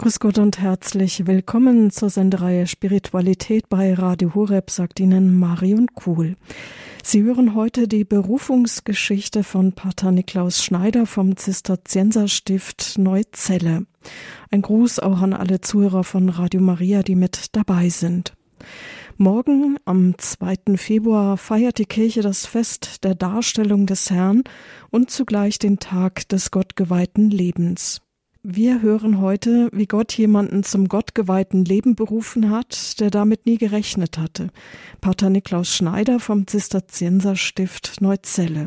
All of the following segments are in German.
Grüß Gott und herzlich willkommen zur Sendereihe Spiritualität bei Radio Horeb, sagt Ihnen Marion Kuhl. Sie hören heute die Berufungsgeschichte von Pater Niklaus Schneider vom Zisterzienserstift Neuzelle. Ein Gruß auch an alle Zuhörer von Radio Maria, die mit dabei sind. Morgen, am 2. Februar, feiert die Kirche das Fest der Darstellung des Herrn und zugleich den Tag des gottgeweihten Lebens. Wir hören heute, wie Gott jemanden zum gottgeweihten Leben berufen hat, der damit nie gerechnet hatte. Pater Niklaus Schneider vom Zisterzienserstift Neuzelle.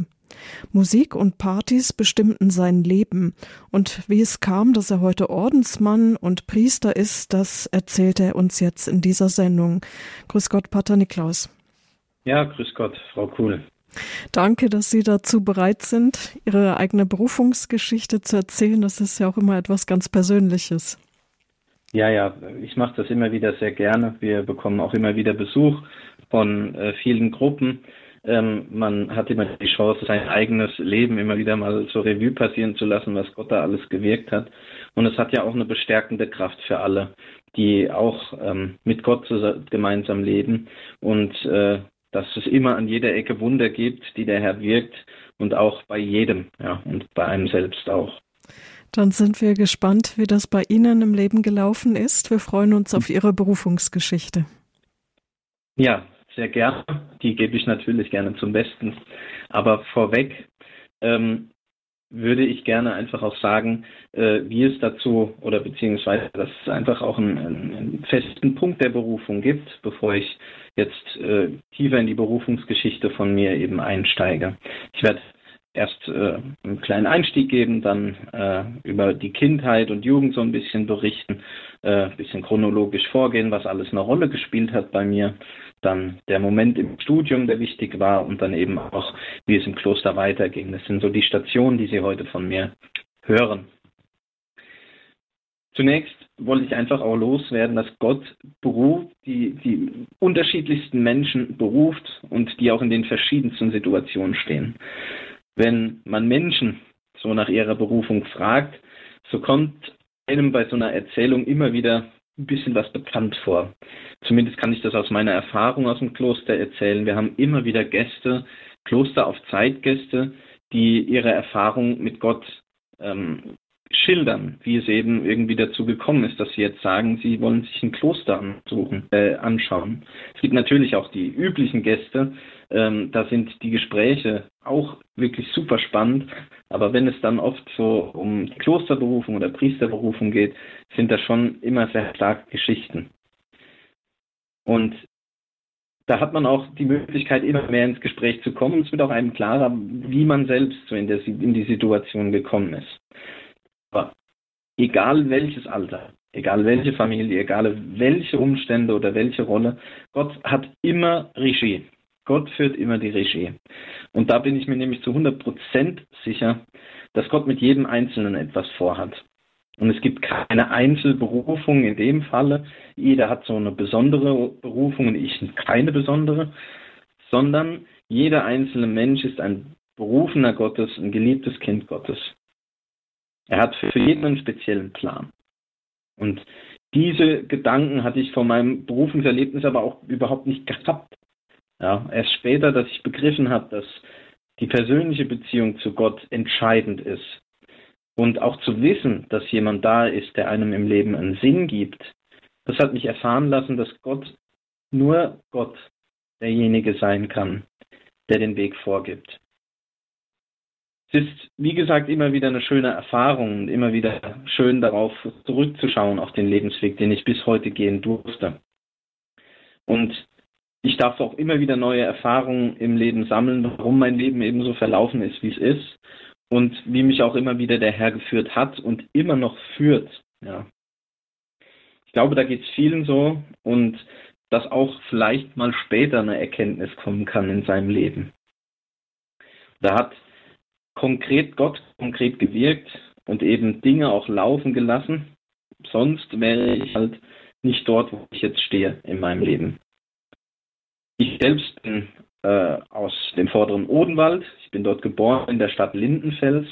Musik und Partys bestimmten sein Leben, und wie es kam, dass er heute Ordensmann und Priester ist, das erzählt er uns jetzt in dieser Sendung. Grüß Gott, Pater Niklaus. Ja, grüß Gott, Frau Kuhl. Danke, dass Sie dazu bereit sind, Ihre eigene Berufungsgeschichte zu erzählen. Das ist ja auch immer etwas ganz Persönliches. Ja, ja, ich mache das immer wieder sehr gerne. Wir bekommen auch immer wieder Besuch von äh, vielen Gruppen. Ähm, man hat immer die Chance, sein eigenes Leben immer wieder mal zur Revue passieren zu lassen, was Gott da alles gewirkt hat. Und es hat ja auch eine bestärkende Kraft für alle, die auch ähm, mit Gott gemeinsam leben und äh, dass es immer an jeder Ecke Wunder gibt, die der Herr wirkt und auch bei jedem, ja, und bei einem selbst auch. Dann sind wir gespannt, wie das bei Ihnen im Leben gelaufen ist. Wir freuen uns auf Ihre Berufungsgeschichte. Ja, sehr gerne. Die gebe ich natürlich gerne zum Besten. Aber vorweg, ähm, würde ich gerne einfach auch sagen, äh, wie es dazu oder beziehungsweise, dass es einfach auch einen, einen festen Punkt der Berufung gibt, bevor ich jetzt äh, tiefer in die Berufungsgeschichte von mir eben einsteige. Ich werde erst äh, einen kleinen Einstieg geben, dann äh, über die Kindheit und Jugend so ein bisschen berichten, äh, ein bisschen chronologisch vorgehen, was alles eine Rolle gespielt hat bei mir dann der Moment im Studium, der wichtig war und dann eben auch, wie es im Kloster weiterging. Das sind so die Stationen, die Sie heute von mir hören. Zunächst wollte ich einfach auch loswerden, dass Gott beruft, die, die unterschiedlichsten Menschen beruft und die auch in den verschiedensten Situationen stehen. Wenn man Menschen so nach ihrer Berufung fragt, so kommt einem bei so einer Erzählung immer wieder ein bisschen was bekannt vor. Zumindest kann ich das aus meiner Erfahrung aus dem Kloster erzählen. Wir haben immer wieder Gäste, Kloster auf Zeitgäste, die ihre Erfahrung mit Gott ähm, schildern, wie es eben irgendwie dazu gekommen ist, dass sie jetzt sagen, sie wollen sich ein Kloster ansuchen, äh, anschauen. Es gibt natürlich auch die üblichen Gäste, ähm, da sind die Gespräche auch wirklich super spannend, aber wenn es dann oft so um Klosterberufung oder Priesterberufung geht, sind das schon immer sehr starke Geschichten. Und da hat man auch die Möglichkeit, immer mehr ins Gespräch zu kommen. Es wird auch einem klarer, wie man selbst so in, der, in die Situation gekommen ist. Aber egal welches Alter, egal welche Familie, egal welche Umstände oder welche Rolle, Gott hat immer Regie. Gott führt immer die Regie. Und da bin ich mir nämlich zu 100% sicher, dass Gott mit jedem Einzelnen etwas vorhat. Und es gibt keine Einzelberufung in dem Falle. Jeder hat so eine besondere Berufung und ich keine besondere, sondern jeder einzelne Mensch ist ein berufener Gottes, ein geliebtes Kind Gottes. Er hat für jeden einen speziellen Plan. Und diese Gedanken hatte ich von meinem Berufungserlebnis aber auch überhaupt nicht gehabt. Ja, erst später, dass ich begriffen habe, dass die persönliche Beziehung zu Gott entscheidend ist. Und auch zu wissen, dass jemand da ist, der einem im Leben einen Sinn gibt, das hat mich erfahren lassen, dass Gott nur Gott derjenige sein kann, der den Weg vorgibt. Es ist, wie gesagt, immer wieder eine schöne Erfahrung und immer wieder schön darauf zurückzuschauen, auf den Lebensweg, den ich bis heute gehen durfte. Und ich darf auch immer wieder neue Erfahrungen im Leben sammeln, warum mein Leben eben so verlaufen ist, wie es ist und wie mich auch immer wieder der Herr geführt hat und immer noch führt. Ja. Ich glaube, da geht es vielen so und dass auch vielleicht mal später eine Erkenntnis kommen kann in seinem Leben. Da hat konkret Gott konkret gewirkt und eben Dinge auch laufen gelassen. Sonst wäre ich halt nicht dort, wo ich jetzt stehe in meinem Leben. Ich selbst bin äh, aus dem vorderen Odenwald. Ich bin dort geboren in der Stadt Lindenfels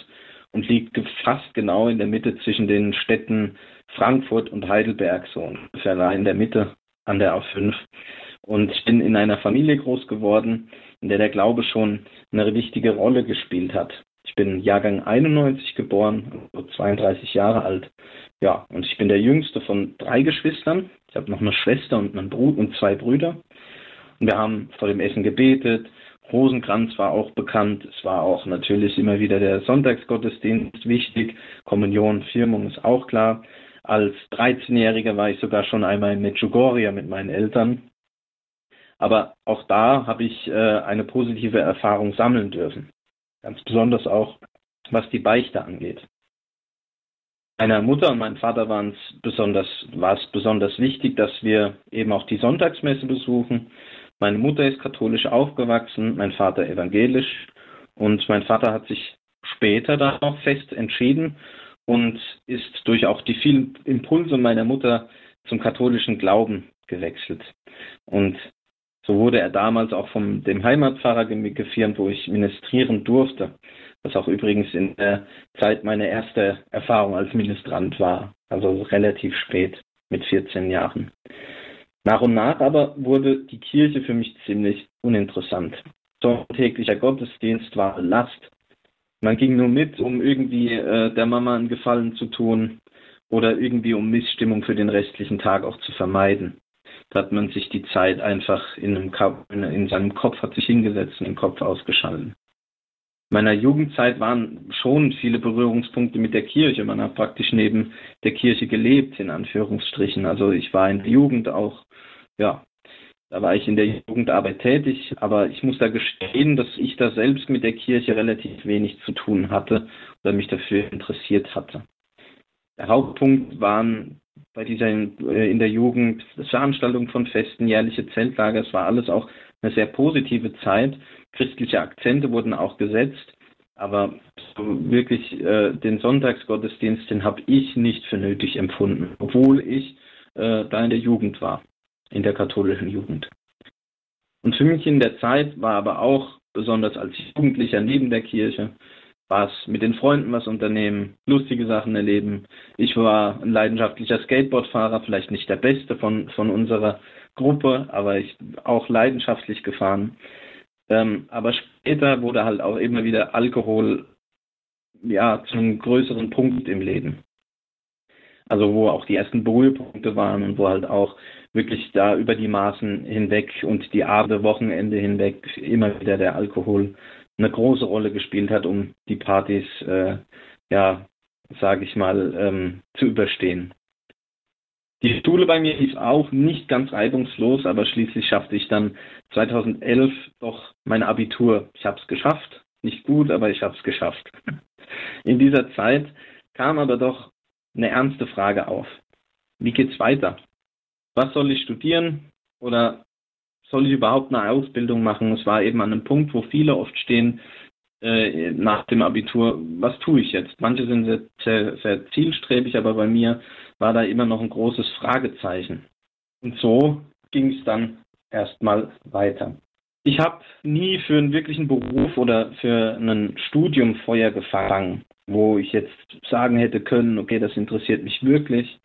und liegt fast genau in der Mitte zwischen den Städten Frankfurt und Heidelberg, so ungefähr da in der Mitte an der A5. Und ich bin in einer Familie groß geworden, in der der Glaube schon eine wichtige Rolle gespielt hat. Bin Jahrgang 91 geboren, also 32 Jahre alt. Ja, und ich bin der jüngste von drei Geschwistern. Ich habe noch eine Schwester und einen Bruder und zwei Brüder. Und wir haben vor dem Essen gebetet. Rosenkranz war auch bekannt. Es war auch natürlich immer wieder der Sonntagsgottesdienst wichtig. Kommunion, Firmung ist auch klar. Als 13-Jähriger war ich sogar schon einmal in Medjugorje mit meinen Eltern. Aber auch da habe ich äh, eine positive Erfahrung sammeln dürfen. Ganz besonders auch, was die Beichte angeht. Meiner Mutter und meinem Vater war es besonders wichtig, dass wir eben auch die Sonntagsmesse besuchen. Meine Mutter ist katholisch aufgewachsen, mein Vater evangelisch und mein Vater hat sich später dann auch fest entschieden und ist durch auch die vielen Impulse meiner Mutter zum katholischen Glauben gewechselt. Und so wurde er damals auch von dem Heimatpfarrer gefirmt, wo ich ministrieren durfte, was auch übrigens in der Zeit meine erste Erfahrung als Ministrant war, also relativ spät mit 14 Jahren. Nach und nach aber wurde die Kirche für mich ziemlich uninteressant. So täglicher Gottesdienst war Last. Man ging nur mit, um irgendwie äh, der Mama einen Gefallen zu tun oder irgendwie um Missstimmung für den restlichen Tag auch zu vermeiden. Da hat man sich die Zeit einfach in, einem, in seinem Kopf, hat sich hingesetzt und den Kopf ausgeschalten. In meiner Jugendzeit waren schon viele Berührungspunkte mit der Kirche. Man hat praktisch neben der Kirche gelebt, in Anführungsstrichen. Also ich war in der Jugend auch, ja, da war ich in der Jugendarbeit tätig, aber ich muss da gestehen, dass ich da selbst mit der Kirche relativ wenig zu tun hatte oder mich dafür interessiert hatte. Der Hauptpunkt waren bei dieser äh, in der Jugend Veranstaltung von Festen, jährliche Zeltlager. Es war alles auch eine sehr positive Zeit. Christliche Akzente wurden auch gesetzt. Aber so wirklich äh, den Sonntagsgottesdienst, den habe ich nicht für nötig empfunden, obwohl ich äh, da in der Jugend war, in der katholischen Jugend. Und für mich in der Zeit war aber auch, besonders als Jugendlicher neben der Kirche, was mit den Freunden was unternehmen, lustige Sachen erleben. Ich war ein leidenschaftlicher Skateboardfahrer, vielleicht nicht der beste von, von unserer Gruppe, aber ich auch leidenschaftlich gefahren. Ähm, aber später wurde halt auch immer wieder Alkohol ja zum größeren Punkt im Leben. Also wo auch die ersten Berührpunkte waren und wo halt auch wirklich da über die Maßen hinweg und die Abende, Wochenende hinweg immer wieder der Alkohol eine große Rolle gespielt hat, um die Partys, äh, ja, sage ich mal, ähm, zu überstehen. Die Schule bei mir lief auch nicht ganz reibungslos, aber schließlich schaffte ich dann 2011 doch mein Abitur. Ich habe es geschafft, nicht gut, aber ich habe es geschafft. In dieser Zeit kam aber doch eine ernste Frage auf. Wie geht's weiter? Was soll ich studieren? Oder soll ich überhaupt eine Ausbildung machen? Es war eben an einem Punkt, wo viele oft stehen, äh, nach dem Abitur, was tue ich jetzt? Manche sind sehr, sehr, sehr zielstrebig, aber bei mir war da immer noch ein großes Fragezeichen. Und so ging es dann erstmal weiter. Ich habe nie für einen wirklichen Beruf oder für ein Studium Feuer gefangen, wo ich jetzt sagen hätte können, okay, das interessiert mich wirklich.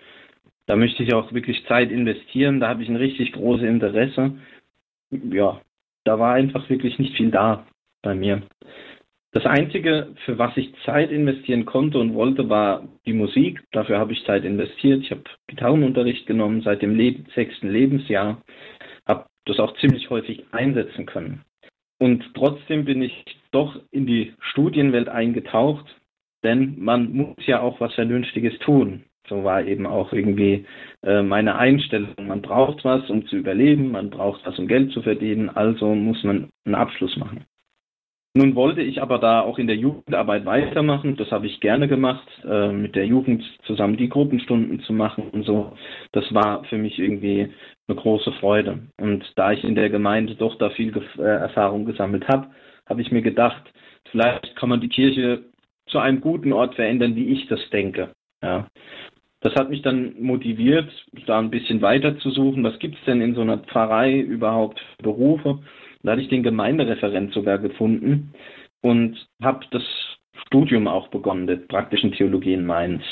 Da möchte ich auch wirklich Zeit investieren, da habe ich ein richtig großes Interesse ja, da war einfach wirklich nicht viel da bei mir. Das Einzige, für was ich Zeit investieren konnte und wollte, war die Musik. Dafür habe ich Zeit investiert. Ich habe Gitarrenunterricht genommen seit dem Leb sechsten Lebensjahr, habe das auch ziemlich häufig einsetzen können. Und trotzdem bin ich doch in die Studienwelt eingetaucht, denn man muss ja auch was Vernünftiges tun. So war eben auch irgendwie äh, meine Einstellung. Man braucht was, um zu überleben, man braucht was, um Geld zu verdienen, also muss man einen Abschluss machen. Nun wollte ich aber da auch in der Jugendarbeit weitermachen. Das habe ich gerne gemacht, äh, mit der Jugend zusammen die Gruppenstunden zu machen und so. Das war für mich irgendwie eine große Freude. Und da ich in der Gemeinde doch da viel äh, Erfahrung gesammelt habe, habe ich mir gedacht, vielleicht kann man die Kirche zu einem guten Ort verändern, wie ich das denke. Ja. Das hat mich dann motiviert, da ein bisschen weiter zu suchen. Was gibt es denn in so einer Pfarrei überhaupt für Berufe? Da hatte ich den Gemeindereferent sogar gefunden und habe das Studium auch begonnen, der praktischen Theologie in Mainz.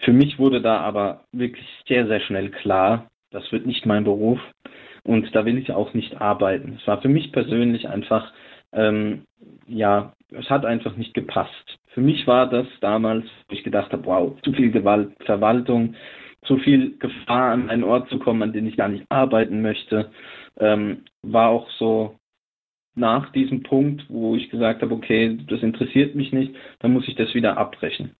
Für mich wurde da aber wirklich sehr, sehr schnell klar, das wird nicht mein Beruf und da will ich auch nicht arbeiten. Es war für mich persönlich einfach, ähm, ja, es hat einfach nicht gepasst. Für mich war das damals, wo ich gedacht habe, wow, zu viel Gewalt, Verwaltung, zu viel Gefahr, an einen Ort zu kommen, an den ich gar nicht arbeiten möchte, ähm, war auch so nach diesem Punkt, wo ich gesagt habe, okay, das interessiert mich nicht, dann muss ich das wieder abbrechen.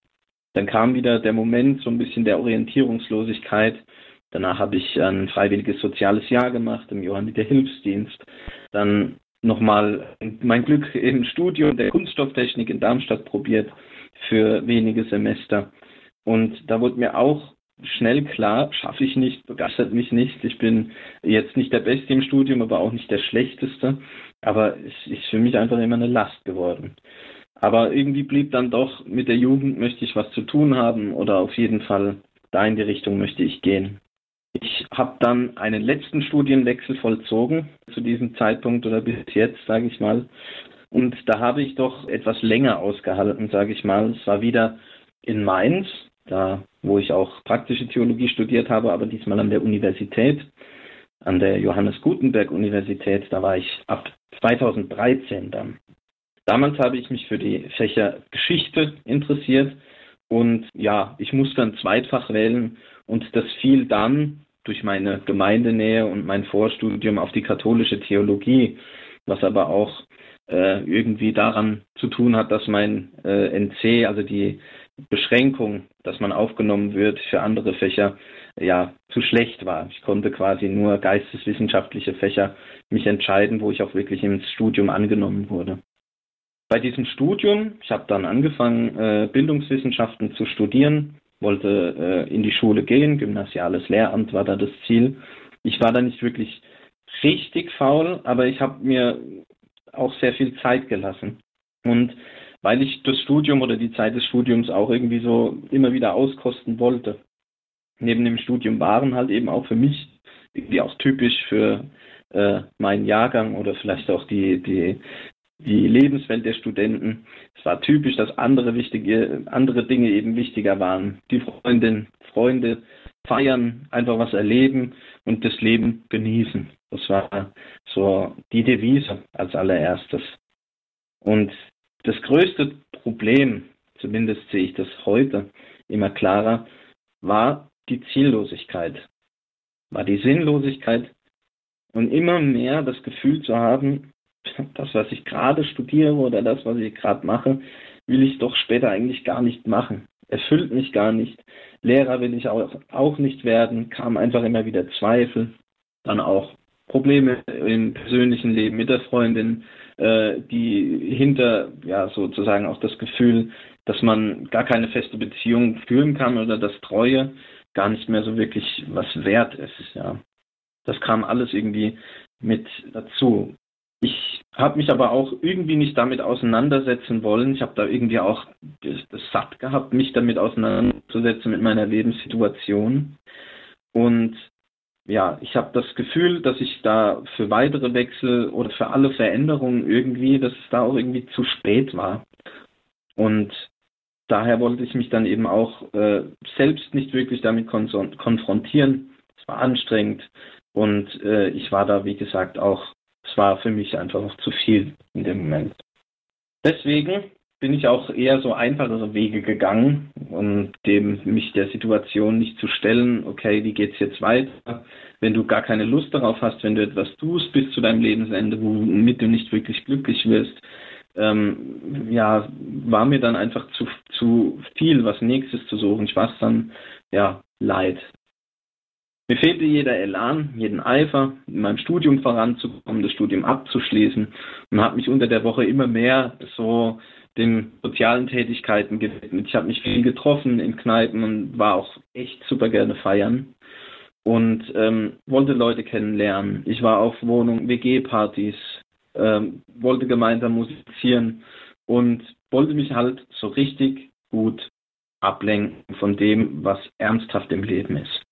Dann kam wieder der Moment so ein bisschen der Orientierungslosigkeit. Danach habe ich ein freiwilliges soziales Jahr gemacht im Johanniter Hilfsdienst. Dann nochmal mein Glück im Studium der Kunststofftechnik in Darmstadt probiert für wenige Semester. Und da wurde mir auch schnell klar, schaffe ich nicht, begeistert mich nicht. Ich bin jetzt nicht der Beste im Studium, aber auch nicht der Schlechteste. Aber es ist für mich einfach immer eine Last geworden. Aber irgendwie blieb dann doch, mit der Jugend möchte ich was zu tun haben oder auf jeden Fall da in die Richtung möchte ich gehen. Ich habe dann einen letzten Studienwechsel vollzogen zu diesem Zeitpunkt oder bis jetzt, sage ich mal. Und da habe ich doch etwas länger ausgehalten, sage ich mal. Es war wieder in Mainz, da wo ich auch praktische Theologie studiert habe, aber diesmal an der Universität, an der Johannes Gutenberg Universität. Da war ich ab 2013 dann. Damals habe ich mich für die Fächer Geschichte interessiert und ja, ich musste ein Zweitfach wählen und das fiel dann durch meine Gemeindenähe und mein Vorstudium auf die katholische Theologie, was aber auch äh, irgendwie daran zu tun hat, dass mein äh, NC, also die Beschränkung, dass man aufgenommen wird für andere Fächer, ja, zu schlecht war. Ich konnte quasi nur geisteswissenschaftliche Fächer mich entscheiden, wo ich auch wirklich ins Studium angenommen wurde. Bei diesem Studium, ich habe dann angefangen, äh, Bildungswissenschaften zu studieren, wollte äh, in die Schule gehen, gymnasiales Lehramt war da das Ziel. Ich war da nicht wirklich richtig faul, aber ich habe mir auch sehr viel Zeit gelassen. Und weil ich das Studium oder die Zeit des Studiums auch irgendwie so immer wieder auskosten wollte. Neben dem Studium waren halt eben auch für mich irgendwie auch typisch für äh, meinen Jahrgang oder vielleicht auch die, die, die Lebenswelt der Studenten. Es war typisch, dass andere wichtige, andere Dinge eben wichtiger waren. Die Freundin, Freunde feiern, einfach was erleben und das Leben genießen. Das war so die Devise als allererstes. Und das größte Problem, zumindest sehe ich das heute immer klarer, war die Ziellosigkeit, war die Sinnlosigkeit und immer mehr das Gefühl zu haben, das, was ich gerade studiere oder das, was ich gerade mache, will ich doch später eigentlich gar nicht machen. Erfüllt mich gar nicht. Lehrer will ich auch, auch nicht werden, kam einfach immer wieder Zweifel, dann auch Probleme im persönlichen Leben mit der Freundin, äh, die hinter ja sozusagen auch das Gefühl, dass man gar keine feste Beziehung führen kann oder dass Treue gar nicht mehr so wirklich was wert ist. Ja, das kam alles irgendwie mit dazu. Ich habe mich aber auch irgendwie nicht damit auseinandersetzen wollen. Ich habe da irgendwie auch das, das satt gehabt, mich damit auseinanderzusetzen mit meiner Lebenssituation. Und ja, ich habe das Gefühl, dass ich da für weitere Wechsel oder für alle Veränderungen irgendwie, dass es da auch irgendwie zu spät war. Und daher wollte ich mich dann eben auch äh, selbst nicht wirklich damit kon konfrontieren. Es war anstrengend und äh, ich war da, wie gesagt, auch, es war für mich einfach noch zu viel in dem Moment. Deswegen bin ich auch eher so einfachere Wege gegangen, um dem mich der Situation nicht zu stellen, okay, wie geht's jetzt weiter? Wenn du gar keine Lust darauf hast, wenn du etwas tust bis zu deinem Lebensende, womit du nicht wirklich glücklich wirst, ähm, ja, war mir dann einfach zu, zu viel, was nächstes zu suchen. Ich war es dann, ja, leid. Mir fehlte jeder Elan, jeden Eifer, in meinem Studium voranzukommen, das Studium abzuschließen und habe mich unter der Woche immer mehr so den sozialen Tätigkeiten gewidmet. Ich habe mich viel getroffen in Kneipen und war auch echt super gerne feiern und ähm, wollte Leute kennenlernen. Ich war auf Wohnung, WG-Partys, ähm, wollte gemeinsam musizieren und wollte mich halt so richtig gut ablenken von dem, was ernsthaft im Leben ist.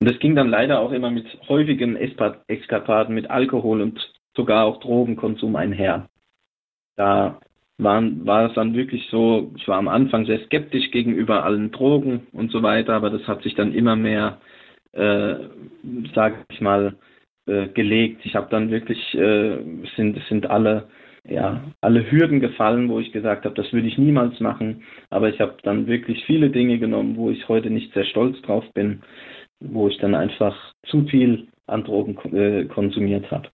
Und das ging dann leider auch immer mit häufigen Eskapaden mit Alkohol und sogar auch Drogenkonsum einher. Da war, war es dann wirklich so, ich war am Anfang sehr skeptisch gegenüber allen Drogen und so weiter, aber das hat sich dann immer mehr, äh, sage ich mal, äh, gelegt. Ich habe dann wirklich, äh, sind, sind alle, ja, alle Hürden gefallen, wo ich gesagt habe, das würde ich niemals machen. Aber ich habe dann wirklich viele Dinge genommen, wo ich heute nicht sehr stolz drauf bin, wo ich dann einfach zu viel an Drogen äh, konsumiert habe.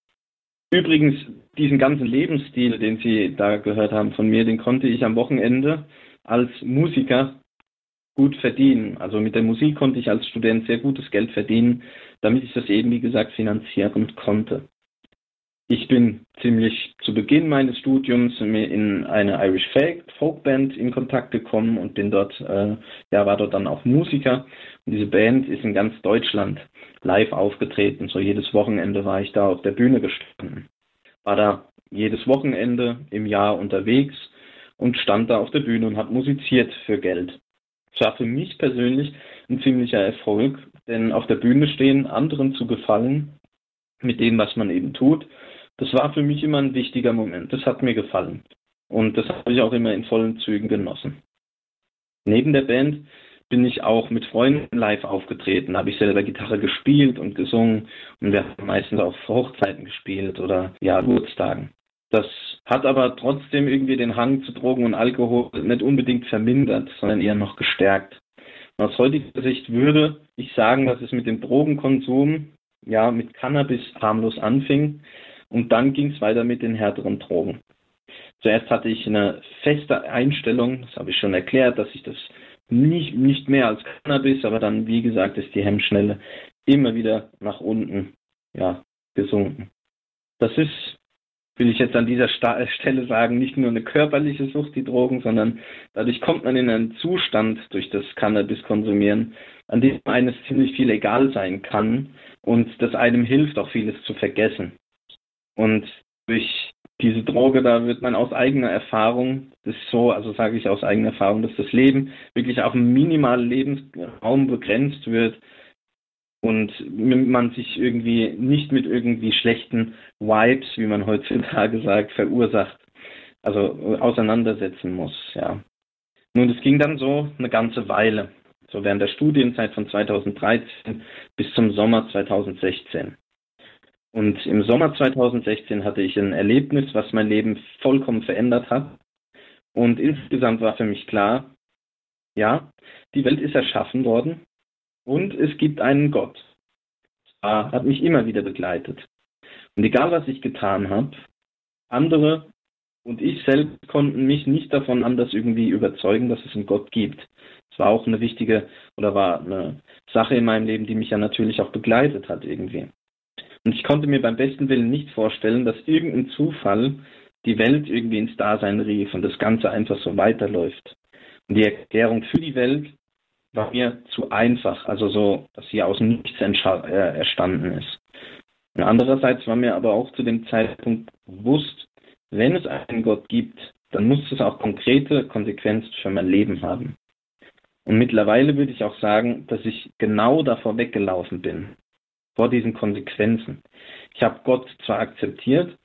Übrigens, diesen ganzen Lebensstil, den Sie da gehört haben von mir, den konnte ich am Wochenende als Musiker gut verdienen. Also mit der Musik konnte ich als Student sehr gutes Geld verdienen, damit ich das eben, wie gesagt, finanzieren konnte. Ich bin ziemlich zu Beginn meines Studiums in eine Irish Folk Band in Kontakt gekommen und bin dort, äh, ja, war dort dann auch Musiker. Diese Band ist in ganz Deutschland live aufgetreten. So jedes Wochenende war ich da auf der Bühne gestanden. War da jedes Wochenende im Jahr unterwegs und stand da auf der Bühne und habe musiziert für Geld. Es war für mich persönlich ein ziemlicher Erfolg, denn auf der Bühne stehen, anderen zu gefallen mit dem, was man eben tut, das war für mich immer ein wichtiger Moment. Das hat mir gefallen. Und das habe ich auch immer in vollen Zügen genossen. Neben der Band bin ich auch mit Freunden live aufgetreten, habe ich selber Gitarre gespielt und gesungen und wir haben meistens auf Hochzeiten gespielt oder ja, Geburtstagen. Das hat aber trotzdem irgendwie den Hang zu Drogen und Alkohol nicht unbedingt vermindert, sondern eher noch gestärkt. Und aus heutiger Sicht würde ich sagen, dass es mit dem Drogenkonsum, ja, mit Cannabis harmlos anfing und dann ging es weiter mit den härteren Drogen. Zuerst hatte ich eine feste Einstellung, das habe ich schon erklärt, dass ich das nicht, nicht mehr als Cannabis, aber dann, wie gesagt, ist die Hemmschnelle immer wieder nach unten ja, gesunken. Das ist, will ich jetzt an dieser Stelle sagen, nicht nur eine körperliche Sucht, die Drogen, sondern dadurch kommt man in einen Zustand durch das Cannabis-Konsumieren, an dem eines ziemlich viel egal sein kann und das einem hilft, auch vieles zu vergessen. Und durch diese Droge, da wird man aus eigener Erfahrung, das ist so, also sage ich aus eigener Erfahrung, dass das Leben wirklich auf einen minimalen Lebensraum begrenzt wird und man sich irgendwie nicht mit irgendwie schlechten Vibes, wie man heutzutage sagt, verursacht, also auseinandersetzen muss, ja. Nun, das ging dann so eine ganze Weile, so während der Studienzeit von 2013 bis zum Sommer 2016. Und im Sommer 2016 hatte ich ein Erlebnis, was mein Leben vollkommen verändert hat. Und insgesamt war für mich klar, ja, die Welt ist erschaffen worden und es gibt einen Gott. Das hat mich immer wieder begleitet. Und egal was ich getan habe, andere und ich selbst konnten mich nicht davon anders irgendwie überzeugen, dass es einen Gott gibt. Es war auch eine wichtige oder war eine Sache in meinem Leben, die mich ja natürlich auch begleitet hat irgendwie. Und ich konnte mir beim besten Willen nicht vorstellen, dass irgendein Zufall die Welt irgendwie ins Dasein rief und das Ganze einfach so weiterläuft. Und die Erklärung für die Welt war mir zu einfach, also so, dass sie aus Nichts äh, erstanden ist. Und andererseits war mir aber auch zu dem Zeitpunkt bewusst, wenn es einen Gott gibt, dann muss es auch konkrete Konsequenzen für mein Leben haben. Und mittlerweile würde ich auch sagen, dass ich genau davor weggelaufen bin vor diesen Konsequenzen. Ich habe Gott zwar akzeptiert,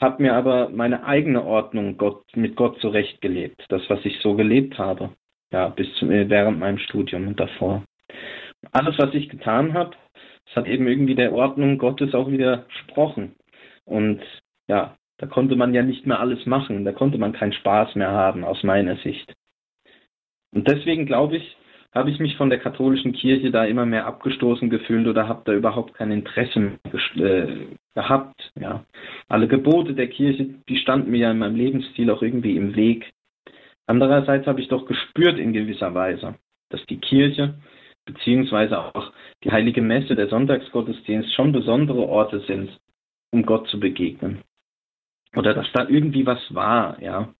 habe mir aber meine eigene Ordnung Gott, mit Gott zurechtgelebt. Das, was ich so gelebt habe, ja, bis zum, äh, während meinem Studium und davor. Alles, was ich getan habe, das hat eben irgendwie der Ordnung Gottes auch widersprochen. Und ja, da konnte man ja nicht mehr alles machen, da konnte man keinen Spaß mehr haben, aus meiner Sicht. Und deswegen glaube ich, habe ich mich von der katholischen Kirche da immer mehr abgestoßen gefühlt oder habe da überhaupt kein Interesse mehr äh, gehabt. Ja. Alle Gebote der Kirche, die standen mir ja in meinem Lebensstil auch irgendwie im Weg. Andererseits habe ich doch gespürt in gewisser Weise, dass die Kirche beziehungsweise auch die heilige Messe, der Sonntagsgottesdienst schon besondere Orte sind, um Gott zu begegnen. Oder dass da irgendwie was war, ja.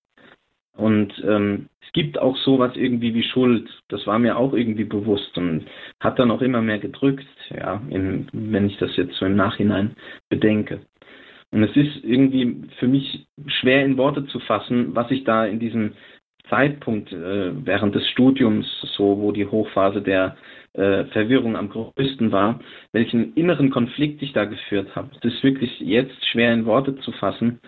Und ähm, es gibt auch sowas irgendwie wie Schuld. Das war mir auch irgendwie bewusst und hat dann auch immer mehr gedrückt, ja, in, wenn ich das jetzt so im Nachhinein bedenke. Und es ist irgendwie für mich schwer in Worte zu fassen, was ich da in diesem Zeitpunkt äh, während des Studiums, so wo die Hochphase der äh, Verwirrung am größten war, welchen inneren Konflikt ich da geführt habe. Es ist wirklich jetzt schwer in Worte zu fassen,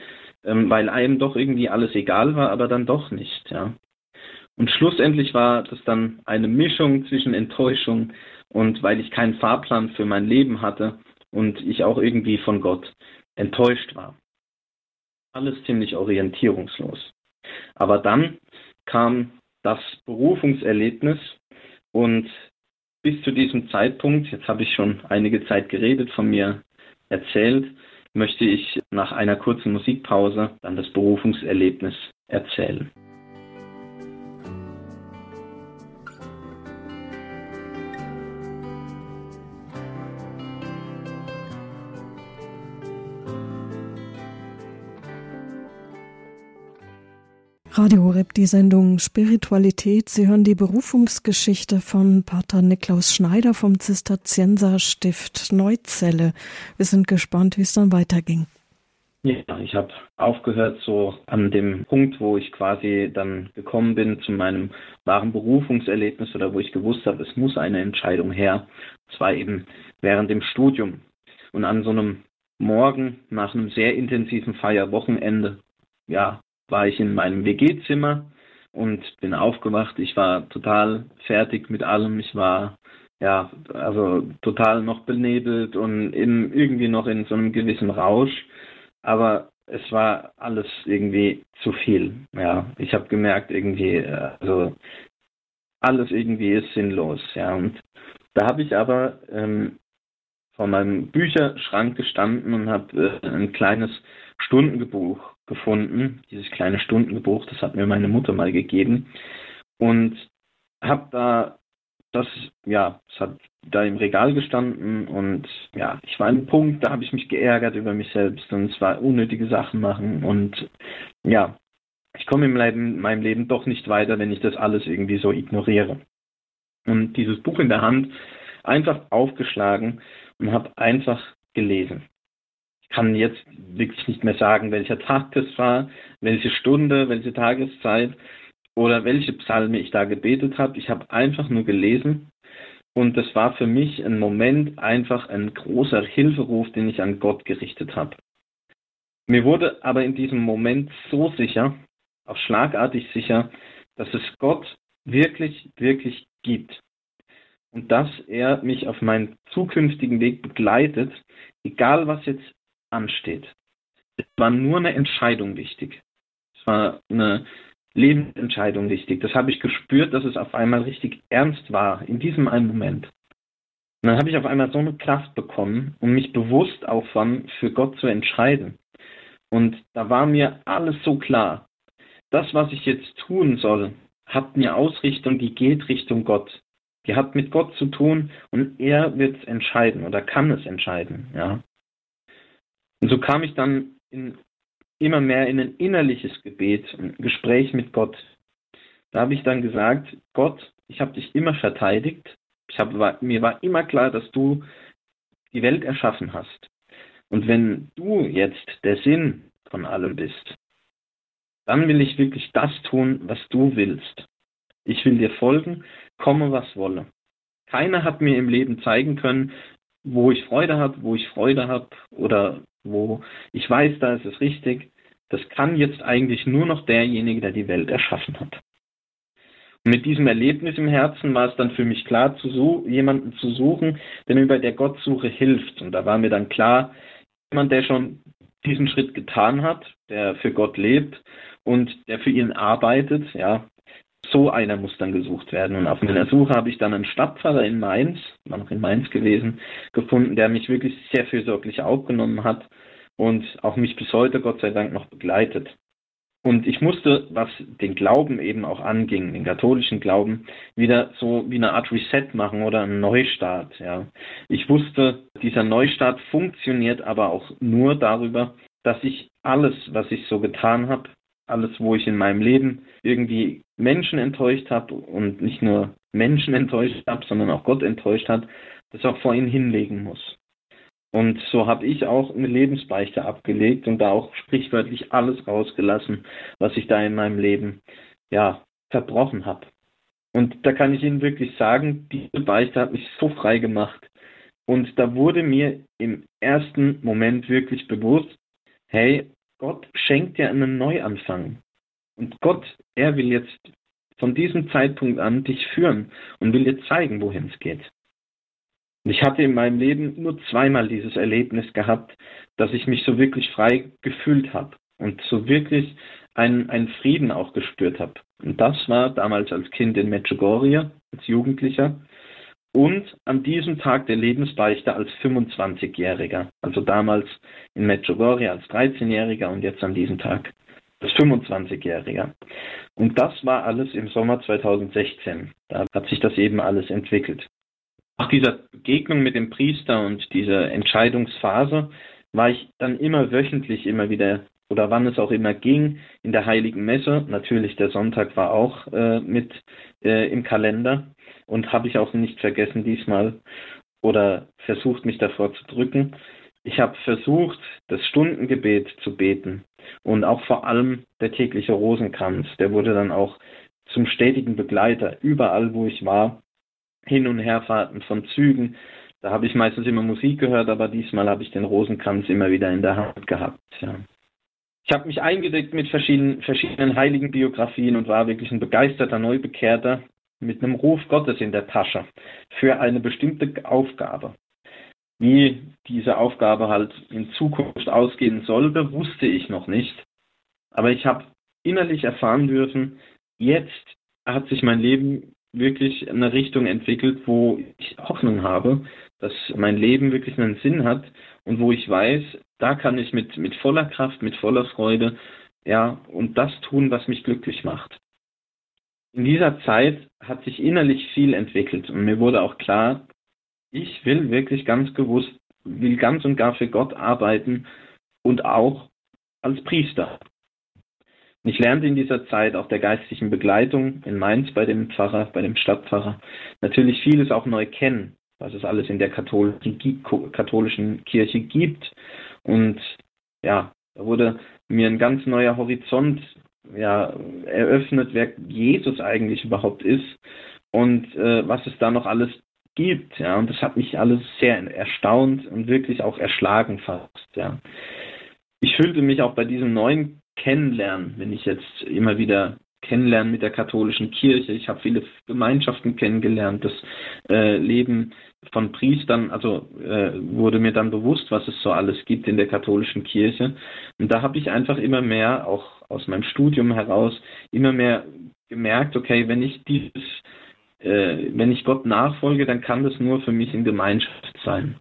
ähm, weil einem doch irgendwie alles egal war, aber dann doch nicht, ja. Und schlussendlich war das dann eine Mischung zwischen Enttäuschung und weil ich keinen Fahrplan für mein Leben hatte und ich auch irgendwie von Gott enttäuscht war. Alles ziemlich orientierungslos. Aber dann kam das Berufungserlebnis und bis zu diesem Zeitpunkt, jetzt habe ich schon einige Zeit geredet, von mir erzählt, möchte ich nach einer kurzen Musikpause dann das Berufungserlebnis erzählen. Radio Horeb, die Sendung Spiritualität. Sie hören die Berufungsgeschichte von Pater Niklaus Schneider vom Zisterzienserstift Neuzelle. Wir sind gespannt, wie es dann weiterging. Ja, ich habe aufgehört so an dem Punkt, wo ich quasi dann gekommen bin zu meinem wahren Berufungserlebnis oder wo ich gewusst habe, es muss eine Entscheidung her. Das war eben während dem Studium. Und an so einem Morgen nach einem sehr intensiven Feierwochenende, ja, war ich in meinem WG-Zimmer und bin aufgewacht. Ich war total fertig mit allem. Ich war ja, also total noch benebelt und in, irgendwie noch in so einem gewissen Rausch. Aber es war alles irgendwie zu viel. Ja, ich habe gemerkt, irgendwie, also alles irgendwie ist sinnlos. Ja, und da habe ich aber ähm, vor meinem Bücherschrank gestanden und habe äh, ein kleines Stundengebuch gefunden, dieses kleine Stundenbuch, das hat mir meine Mutter mal gegeben und habe da das, ja, es hat da im Regal gestanden und ja, ich war ein Punkt, da habe ich mich geärgert über mich selbst und es war unnötige Sachen machen und ja, ich komme im Leben, in meinem Leben doch nicht weiter, wenn ich das alles irgendwie so ignoriere. Und dieses Buch in der Hand einfach aufgeschlagen und habe einfach gelesen kann jetzt wirklich nicht mehr sagen, welcher Tag das war, welche Stunde, welche Tageszeit oder welche Psalme ich da gebetet habe. Ich habe einfach nur gelesen und das war für mich ein Moment einfach ein großer Hilferuf, den ich an Gott gerichtet habe. Mir wurde aber in diesem Moment so sicher, auch schlagartig sicher, dass es Gott wirklich, wirklich gibt. Und dass er mich auf meinen zukünftigen Weg begleitet, egal was jetzt ansteht. Es war nur eine Entscheidung wichtig. Es war eine Lebensentscheidung wichtig. Das habe ich gespürt, dass es auf einmal richtig ernst war, in diesem einen Moment. Und dann habe ich auf einmal so eine Kraft bekommen, um mich bewusst auch von für Gott zu entscheiden. Und da war mir alles so klar. Das, was ich jetzt tun soll, hat eine Ausrichtung, die geht Richtung Gott. Die hat mit Gott zu tun und er wird es entscheiden oder kann es entscheiden. Ja. Und so kam ich dann in, immer mehr in ein innerliches Gebet, ein Gespräch mit Gott. Da habe ich dann gesagt, Gott, ich habe dich immer verteidigt. Ich hab, war, mir war immer klar, dass du die Welt erschaffen hast. Und wenn du jetzt der Sinn von allem bist, dann will ich wirklich das tun, was du willst. Ich will dir folgen, komme was wolle. Keiner hat mir im Leben zeigen können, wo ich Freude habe, wo ich Freude habe oder wo ich weiß, da ist es richtig. Das kann jetzt eigentlich nur noch derjenige, der die Welt erschaffen hat. Und mit diesem Erlebnis im Herzen war es dann für mich klar, zu jemanden zu suchen, der mir bei der Gottsuche hilft. Und da war mir dann klar, jemand, der schon diesen Schritt getan hat, der für Gott lebt und der für ihn arbeitet, ja, so einer muss dann gesucht werden. Und auf meiner Suche habe ich dann einen Stadtpfarrer in Mainz, war noch in Mainz gewesen, gefunden, der mich wirklich sehr fürsorglich aufgenommen hat und auch mich bis heute, Gott sei Dank, noch begleitet. Und ich musste, was den Glauben eben auch anging, den katholischen Glauben, wieder so wie eine Art Reset machen oder einen Neustart. Ja. Ich wusste, dieser Neustart funktioniert aber auch nur darüber, dass ich alles, was ich so getan habe, alles, wo ich in meinem Leben irgendwie Menschen enttäuscht habe und nicht nur Menschen enttäuscht habe, sondern auch Gott enttäuscht hat, das auch vor ihn hinlegen muss. Und so habe ich auch eine Lebensbeichte abgelegt und da auch sprichwörtlich alles rausgelassen, was ich da in meinem Leben ja verbrochen habe. Und da kann ich Ihnen wirklich sagen, diese Beichte hat mich so frei gemacht. Und da wurde mir im ersten Moment wirklich bewusst, hey, Gott schenkt dir einen Neuanfang. Und Gott, er will jetzt von diesem Zeitpunkt an dich führen und will dir zeigen, wohin es geht. Und ich hatte in meinem Leben nur zweimal dieses Erlebnis gehabt, dass ich mich so wirklich frei gefühlt habe und so wirklich einen, einen Frieden auch gespürt habe. Und das war damals als Kind in Medjugorje, als Jugendlicher und an diesem Tag der Lebensbeichte als 25-Jähriger. Also damals in Medjugorje als 13-Jähriger und jetzt an diesem Tag als 25-Jähriger. Und das war alles im Sommer 2016. Da hat sich das eben alles entwickelt. Nach dieser Begegnung mit dem Priester und dieser Entscheidungsphase war ich dann immer wöchentlich immer wieder oder wann es auch immer ging in der heiligen Messe. Natürlich der Sonntag war auch äh, mit äh, im Kalender und habe ich auch nicht vergessen diesmal oder versucht mich davor zu drücken. Ich habe versucht, das Stundengebet zu beten und auch vor allem der tägliche Rosenkranz, der wurde dann auch zum stetigen Begleiter überall, wo ich war, hin und herfahrten von Zügen. Da habe ich meistens immer Musik gehört, aber diesmal habe ich den Rosenkranz immer wieder in der Hand gehabt. Ja. Ich habe mich eingedeckt mit verschiedenen, verschiedenen heiligen Biografien und war wirklich ein begeisterter Neubekehrter mit einem Ruf Gottes in der Tasche für eine bestimmte Aufgabe. Wie diese Aufgabe halt in Zukunft ausgehen sollte, wusste ich noch nicht. Aber ich habe innerlich erfahren dürfen, jetzt hat sich mein Leben wirklich in eine Richtung entwickelt, wo ich Hoffnung habe, dass mein Leben wirklich einen Sinn hat und wo ich weiß, da kann ich mit, mit voller Kraft, mit voller Freude, ja, und das tun, was mich glücklich macht. In dieser Zeit hat sich innerlich viel entwickelt und mir wurde auch klar, ich will wirklich ganz gewusst, will ganz und gar für Gott arbeiten und auch als Priester. Ich lernte in dieser Zeit auch der geistlichen Begleitung in Mainz bei dem Pfarrer, bei dem Stadtpfarrer, natürlich vieles auch neu kennen, was es alles in der katholischen Kirche gibt. Und ja, da wurde mir ein ganz neuer Horizont ja, eröffnet, wer Jesus eigentlich überhaupt ist und äh, was es da noch alles gibt. Ja, und das hat mich alles sehr erstaunt und wirklich auch erschlagen fast. Ja. Ich fühlte mich auch bei diesem neuen Kennenlernen, wenn ich jetzt immer wieder kennenlernen mit der katholischen Kirche. Ich habe viele Gemeinschaften kennengelernt, das äh, Leben von Priestern, also äh, wurde mir dann bewusst, was es so alles gibt in der katholischen Kirche. Und da habe ich einfach immer mehr, auch aus meinem Studium heraus, immer mehr gemerkt, okay, wenn ich dieses äh, wenn ich Gott nachfolge, dann kann das nur für mich in Gemeinschaft sein.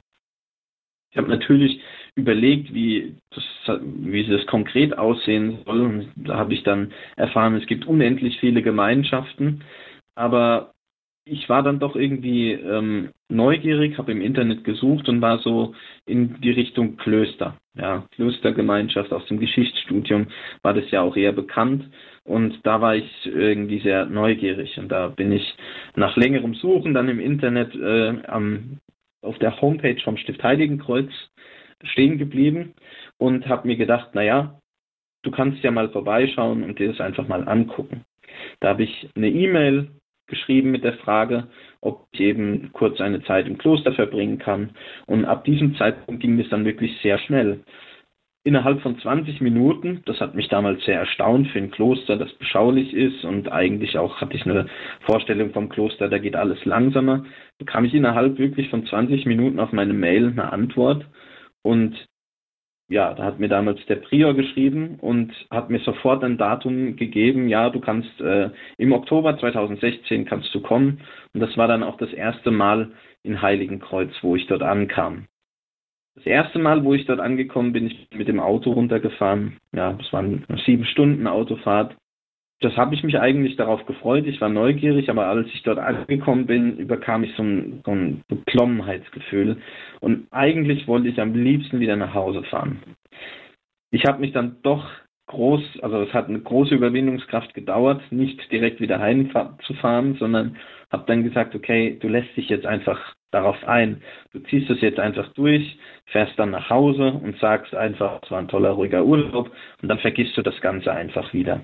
Ich habe natürlich überlegt, wie das, wie das konkret aussehen soll. Und da habe ich dann erfahren, es gibt unendlich viele Gemeinschaften. Aber ich war dann doch irgendwie ähm, neugierig, habe im Internet gesucht und war so in die Richtung Klöster. Ja, Klostergemeinschaft aus dem Geschichtsstudium war das ja auch eher bekannt. Und da war ich irgendwie sehr neugierig. Und da bin ich nach längerem Suchen dann im Internet äh, am, auf der Homepage vom Stift Heiligenkreuz stehen geblieben und habe mir gedacht, naja, du kannst ja mal vorbeischauen und dir das einfach mal angucken. Da habe ich eine E-Mail geschrieben mit der Frage, ob ich eben kurz eine Zeit im Kloster verbringen kann. Und ab diesem Zeitpunkt ging es dann wirklich sehr schnell innerhalb von 20 Minuten, das hat mich damals sehr erstaunt für ein Kloster, das beschaulich ist und eigentlich auch hatte ich eine Vorstellung vom Kloster, da geht alles langsamer, bekam ich innerhalb wirklich von 20 Minuten auf meine Mail eine Antwort und ja, da hat mir damals der Prior geschrieben und hat mir sofort ein Datum gegeben, ja, du kannst äh, im Oktober 2016 kannst du kommen. Und das war dann auch das erste Mal in Heiligenkreuz, wo ich dort ankam. Das erste Mal, wo ich dort angekommen bin, ich bin mit dem Auto runtergefahren. Ja, das waren sieben Stunden Autofahrt. Das habe ich mich eigentlich darauf gefreut. Ich war neugierig, aber als ich dort angekommen bin, überkam ich so ein, so ein Beklommenheitsgefühl. Und eigentlich wollte ich am liebsten wieder nach Hause fahren. Ich habe mich dann doch groß, also es hat eine große Überwindungskraft gedauert, nicht direkt wieder heimzufahren, sondern habe dann gesagt, okay, du lässt dich jetzt einfach darauf ein. Du ziehst es jetzt einfach durch, fährst dann nach Hause und sagst einfach, es war ein toller, ruhiger Urlaub und dann vergisst du das Ganze einfach wieder.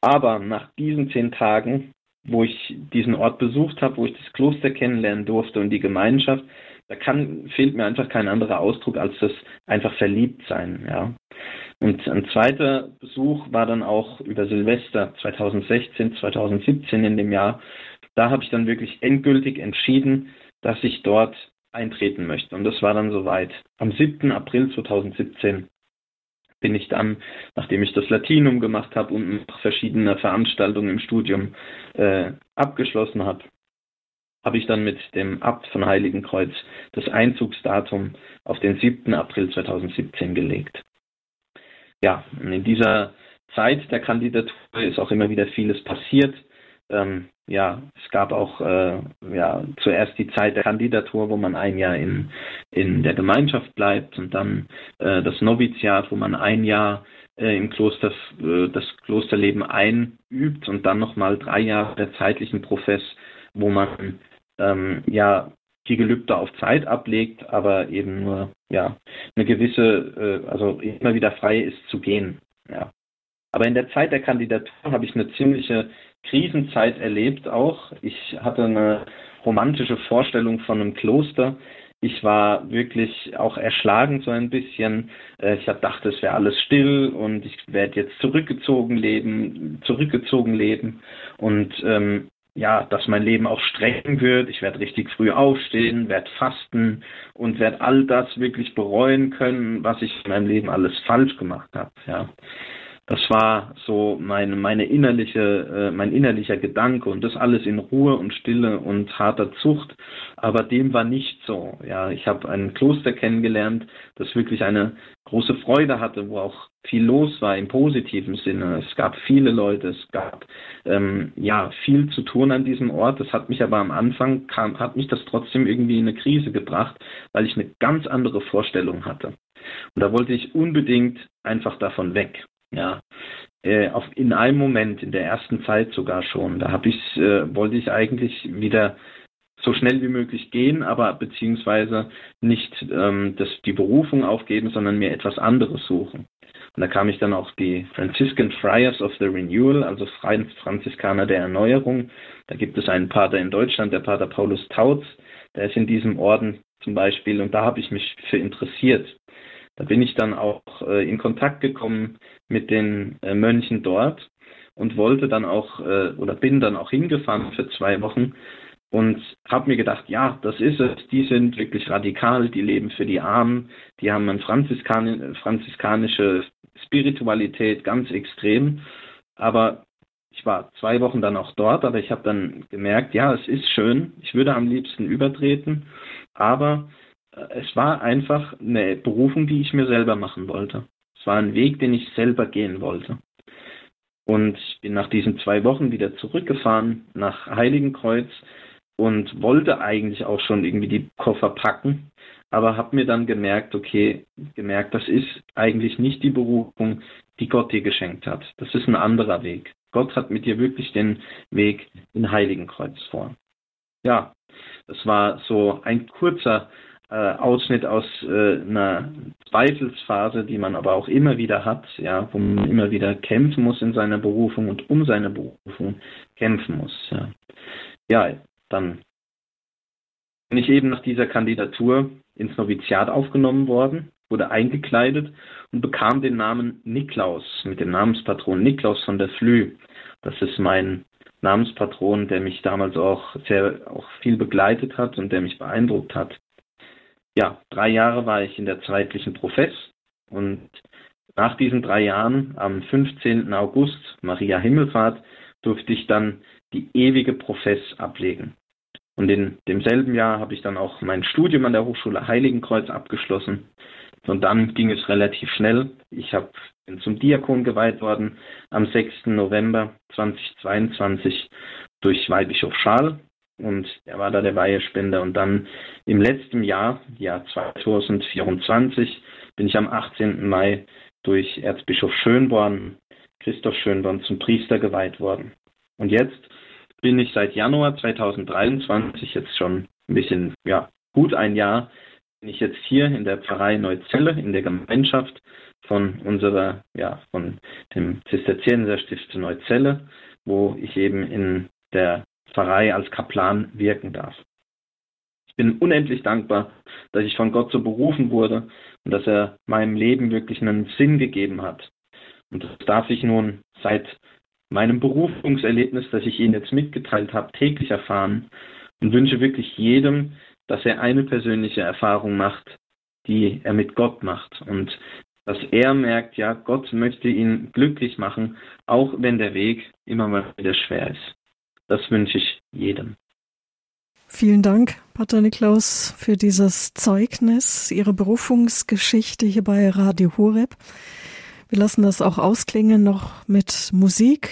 Aber nach diesen zehn Tagen, wo ich diesen Ort besucht habe, wo ich das Kloster kennenlernen durfte und die Gemeinschaft, da kann, fehlt mir einfach kein anderer Ausdruck als das einfach verliebt sein, ja. Und ein zweiter Besuch war dann auch über Silvester 2016, 2017 in dem Jahr. Da habe ich dann wirklich endgültig entschieden, dass ich dort eintreten möchte. Und das war dann soweit. Am 7. April 2017 bin ich dann, nachdem ich das Latinum gemacht habe und verschiedene Veranstaltungen im Studium äh, abgeschlossen habe, habe ich dann mit dem Abt von Heiligenkreuz das Einzugsdatum auf den 7. April 2017 gelegt. Ja, in dieser Zeit der Kandidatur ist auch immer wieder vieles passiert. Ähm, ja, es gab auch äh, ja, zuerst die Zeit der Kandidatur, wo man ein Jahr in, in der Gemeinschaft bleibt und dann äh, das Noviziat, wo man ein Jahr äh, im Kloster äh, das Klosterleben einübt und dann nochmal drei Jahre der zeitlichen Profess, wo man ähm, ja die Gelübde auf Zeit ablegt, aber eben nur ja eine gewisse, äh, also immer wieder frei ist zu gehen. Ja. Aber in der Zeit der Kandidatur habe ich eine ziemliche Krisenzeit erlebt auch. Ich hatte eine romantische Vorstellung von einem Kloster. Ich war wirklich auch erschlagen so ein bisschen. Äh, ich dachte, es wäre alles still und ich werde jetzt zurückgezogen leben, zurückgezogen leben. Und ähm, ja, dass mein Leben auch streng wird. Ich werde richtig früh aufstehen, werde fasten und werde all das wirklich bereuen können, was ich in meinem Leben alles falsch gemacht habe. Ja. Das war so meine, meine innerliche, äh, mein innerlicher Gedanke und das alles in Ruhe und Stille und harter Zucht. Aber dem war nicht so. Ja, ich habe ein Kloster kennengelernt, das wirklich eine große Freude hatte, wo auch viel los war im positiven Sinne. Es gab viele Leute, es gab ähm, ja viel zu tun an diesem Ort. Das hat mich aber am Anfang kam, hat mich das trotzdem irgendwie in eine Krise gebracht, weil ich eine ganz andere Vorstellung hatte. Und da wollte ich unbedingt einfach davon weg. Ja, äh, auf, in einem Moment, in der ersten Zeit sogar schon. Da habe ich, äh, wollte ich eigentlich wieder so schnell wie möglich gehen, aber beziehungsweise nicht ähm, das, die Berufung aufgeben, sondern mir etwas anderes suchen. Und da kam ich dann auch die Franciscan Friars of the Renewal, also Franziskaner der Erneuerung. Da gibt es einen Pater in Deutschland, der Pater Paulus Tautz, der ist in diesem Orden zum Beispiel und da habe ich mich für interessiert. Da bin ich dann auch äh, in Kontakt gekommen mit den äh, Mönchen dort und wollte dann auch äh, oder bin dann auch hingefahren für zwei Wochen und habe mir gedacht, ja, das ist es. Die sind wirklich radikal, die leben für die Armen, die haben eine Franziskan franziskanische Spiritualität ganz extrem. Aber ich war zwei Wochen dann auch dort, aber ich habe dann gemerkt, ja, es ist schön. Ich würde am liebsten übertreten, aber es war einfach eine Berufung, die ich mir selber machen wollte. Es war ein Weg, den ich selber gehen wollte. Und ich bin nach diesen zwei Wochen wieder zurückgefahren nach Heiligenkreuz und wollte eigentlich auch schon irgendwie die Koffer packen, aber habe mir dann gemerkt, okay, gemerkt, das ist eigentlich nicht die Berufung, die Gott dir geschenkt hat. Das ist ein anderer Weg. Gott hat mit dir wirklich den Weg in Heiligenkreuz vor. Ja, das war so ein kurzer äh, Ausschnitt aus äh, einer Zweifelsphase, die man aber auch immer wieder hat, ja, wo man immer wieder kämpfen muss in seiner Berufung und um seine Berufung kämpfen muss. Ja, ja dann bin ich eben nach dieser Kandidatur ins Noviziat aufgenommen worden, wurde eingekleidet und bekam den Namen Niklaus mit dem Namenspatron Niklaus von der Flü. Das ist mein Namenspatron, der mich damals auch sehr auch viel begleitet hat und der mich beeindruckt hat ja, drei Jahre war ich in der zweitlichen Profess und nach diesen drei Jahren, am 15. August, Maria Himmelfahrt, durfte ich dann die ewige Profess ablegen. Und in demselben Jahr habe ich dann auch mein Studium an der Hochschule Heiligenkreuz abgeschlossen. Und dann ging es relativ schnell. Ich hab, bin zum Diakon geweiht worden am 6. November 2022 durch Weihbischof Schal und er war da der Weihespender. Und dann im letzten Jahr, Jahr 2024, bin ich am 18. Mai durch Erzbischof Schönborn, Christoph Schönborn, zum Priester geweiht worden. Und jetzt bin ich seit Januar 2023, jetzt schon ein bisschen, ja, gut ein Jahr, bin ich jetzt hier in der Pfarrei Neuzelle, in der Gemeinschaft von unserer, ja, von dem Zisterzienserstift Neuzelle, wo ich eben in der Pfarrei als Kaplan wirken darf. bin unendlich dankbar, dass ich von Gott so berufen wurde und dass er meinem Leben wirklich einen Sinn gegeben hat. Und das darf ich nun seit meinem Berufungserlebnis, das ich Ihnen jetzt mitgeteilt habe, täglich erfahren und wünsche wirklich jedem, dass er eine persönliche Erfahrung macht, die er mit Gott macht und dass er merkt, ja, Gott möchte ihn glücklich machen, auch wenn der Weg immer mal wieder schwer ist. Das wünsche ich jedem. Vielen Dank, Pater Niklaus, für dieses Zeugnis, Ihre Berufungsgeschichte hier bei Radio Horeb. Wir lassen das auch ausklingen noch mit Musik.